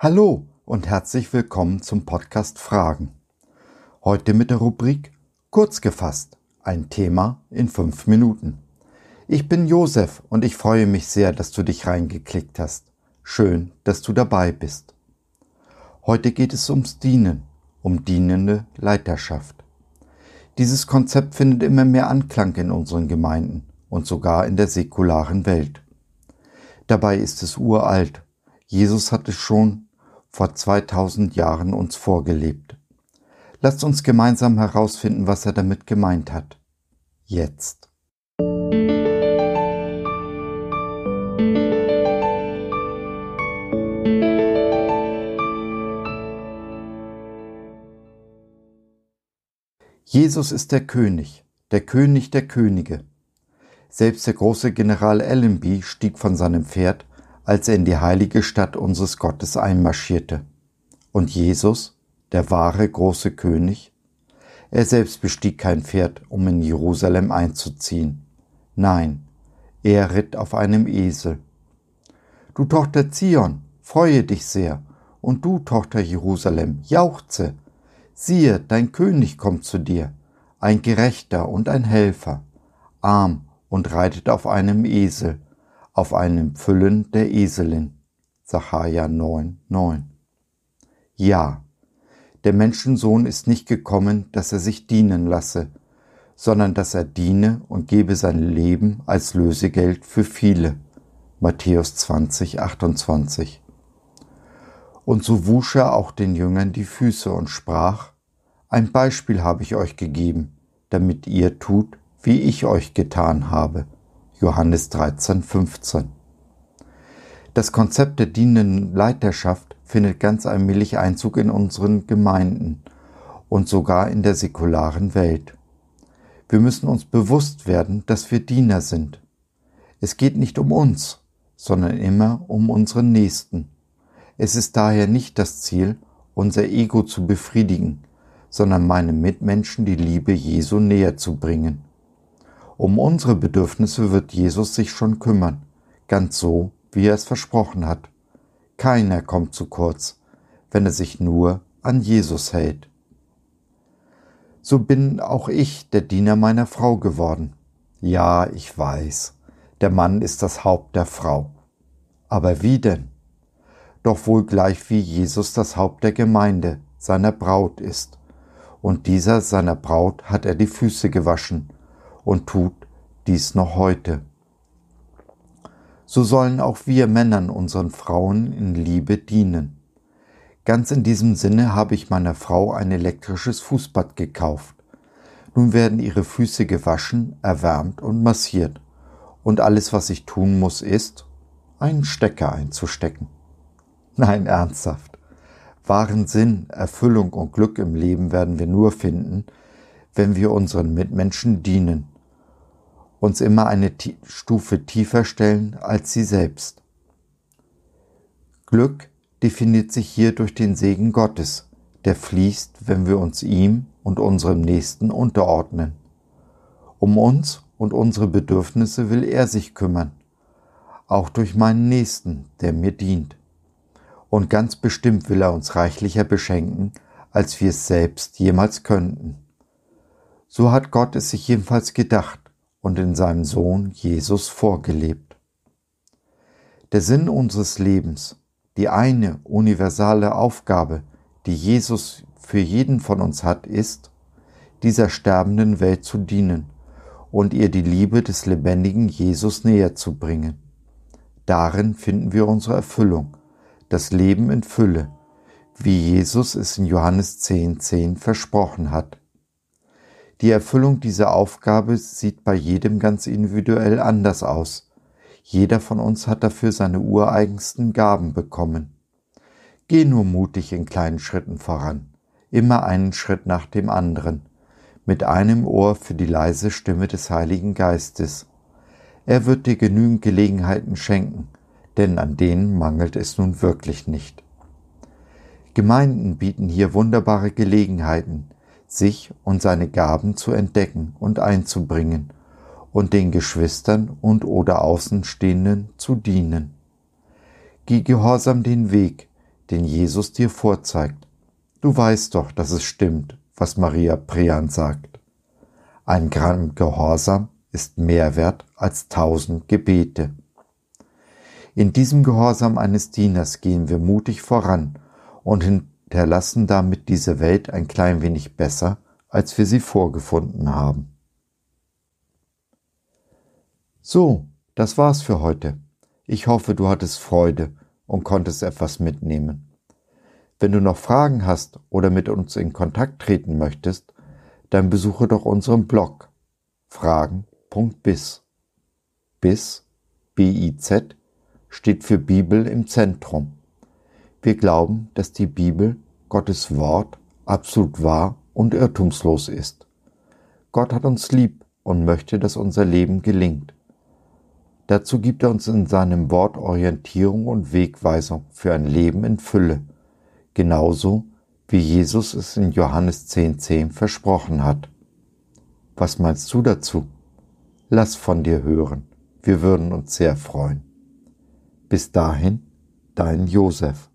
Hallo und herzlich willkommen zum Podcast Fragen. Heute mit der Rubrik Kurz gefasst, ein Thema in fünf Minuten. Ich bin Josef und ich freue mich sehr, dass du dich reingeklickt hast. Schön, dass du dabei bist. Heute geht es ums Dienen, um dienende Leiterschaft. Dieses Konzept findet immer mehr Anklang in unseren Gemeinden und sogar in der säkularen Welt. Dabei ist es uralt. Jesus hat es schon vor 2000 Jahren uns vorgelebt. Lasst uns gemeinsam herausfinden, was er damit gemeint hat. Jetzt. Jesus ist der König, der König der Könige. Selbst der große General Allenby stieg von seinem Pferd als er in die heilige Stadt unseres Gottes einmarschierte. Und Jesus, der wahre große König, er selbst bestieg kein Pferd, um in Jerusalem einzuziehen. Nein, er ritt auf einem Esel. Du Tochter Zion, freue dich sehr, und du Tochter Jerusalem, jauchze. Siehe, dein König kommt zu dir, ein Gerechter und ein Helfer, arm und reitet auf einem Esel, auf einem Füllen der Eselin. Sacharja 9, 9. Ja, der Menschensohn ist nicht gekommen, dass er sich dienen lasse, sondern dass er diene und gebe sein Leben als Lösegeld für viele. Matthäus 20, 28. Und so wusch er auch den Jüngern die Füße und sprach, ein Beispiel habe ich euch gegeben, damit ihr tut, wie ich euch getan habe. Johannes 13, 15. Das Konzept der dienenden Leiterschaft findet ganz allmählich Einzug in unseren Gemeinden und sogar in der säkularen Welt. Wir müssen uns bewusst werden, dass wir Diener sind. Es geht nicht um uns, sondern immer um unseren Nächsten. Es ist daher nicht das Ziel, unser Ego zu befriedigen, sondern meinem Mitmenschen die Liebe Jesu näher zu bringen. Um unsere Bedürfnisse wird Jesus sich schon kümmern, ganz so, wie er es versprochen hat. Keiner kommt zu kurz, wenn er sich nur an Jesus hält. So bin auch ich der Diener meiner Frau geworden. Ja, ich weiß, der Mann ist das Haupt der Frau. Aber wie denn? Doch wohl gleich wie Jesus das Haupt der Gemeinde, seiner Braut ist. Und dieser seiner Braut hat er die Füße gewaschen und tut dies noch heute. So sollen auch wir Männern unseren Frauen in Liebe dienen. Ganz in diesem Sinne habe ich meiner Frau ein elektrisches Fußbad gekauft. Nun werden ihre Füße gewaschen, erwärmt und massiert. Und alles, was ich tun muss, ist, einen Stecker einzustecken. Nein, ernsthaft. Wahren Sinn, Erfüllung und Glück im Leben werden wir nur finden, wenn wir unseren Mitmenschen dienen, uns immer eine Stufe tiefer stellen als sie selbst. Glück definiert sich hier durch den Segen Gottes, der fließt, wenn wir uns ihm und unserem Nächsten unterordnen. Um uns und unsere Bedürfnisse will er sich kümmern, auch durch meinen Nächsten, der mir dient. Und ganz bestimmt will er uns reichlicher beschenken, als wir es selbst jemals könnten. So hat Gott es sich jedenfalls gedacht und in seinem Sohn Jesus vorgelebt. Der Sinn unseres Lebens, die eine universale Aufgabe, die Jesus für jeden von uns hat, ist, dieser sterbenden Welt zu dienen und ihr die Liebe des lebendigen Jesus näher zu bringen. Darin finden wir unsere Erfüllung, das Leben in Fülle, wie Jesus es in Johannes 10.10 10 versprochen hat. Die Erfüllung dieser Aufgabe sieht bei jedem ganz individuell anders aus. Jeder von uns hat dafür seine ureigensten Gaben bekommen. Geh nur mutig in kleinen Schritten voran, immer einen Schritt nach dem anderen, mit einem Ohr für die leise Stimme des Heiligen Geistes. Er wird dir genügend Gelegenheiten schenken, denn an denen mangelt es nun wirklich nicht. Gemeinden bieten hier wunderbare Gelegenheiten, sich und seine Gaben zu entdecken und einzubringen und den Geschwistern und oder Außenstehenden zu dienen. Geh gehorsam den Weg, den Jesus dir vorzeigt. Du weißt doch, dass es stimmt, was Maria Prian sagt. Ein Gramm Gehorsam ist mehr wert als tausend Gebete. In diesem Gehorsam eines Dieners gehen wir mutig voran und hinterlassen damit diese Welt ein klein wenig besser, als wir sie vorgefunden haben. So, das war's für heute. Ich hoffe, du hattest Freude und konntest etwas mitnehmen. Wenn du noch Fragen hast oder mit uns in Kontakt treten möchtest, dann besuche doch unseren Blog fragen.biz. Biz, B-I-Z, steht für Bibel im Zentrum. Wir glauben, dass die Bibel, Gottes Wort, absolut wahr und irrtumslos ist. Gott hat uns lieb und möchte, dass unser Leben gelingt. Dazu gibt er uns in seinem Wort Orientierung und Wegweisung für ein Leben in Fülle, genauso wie Jesus es in Johannes 10.10 10 versprochen hat. Was meinst du dazu? Lass von dir hören, wir würden uns sehr freuen. Bis dahin, dein Josef.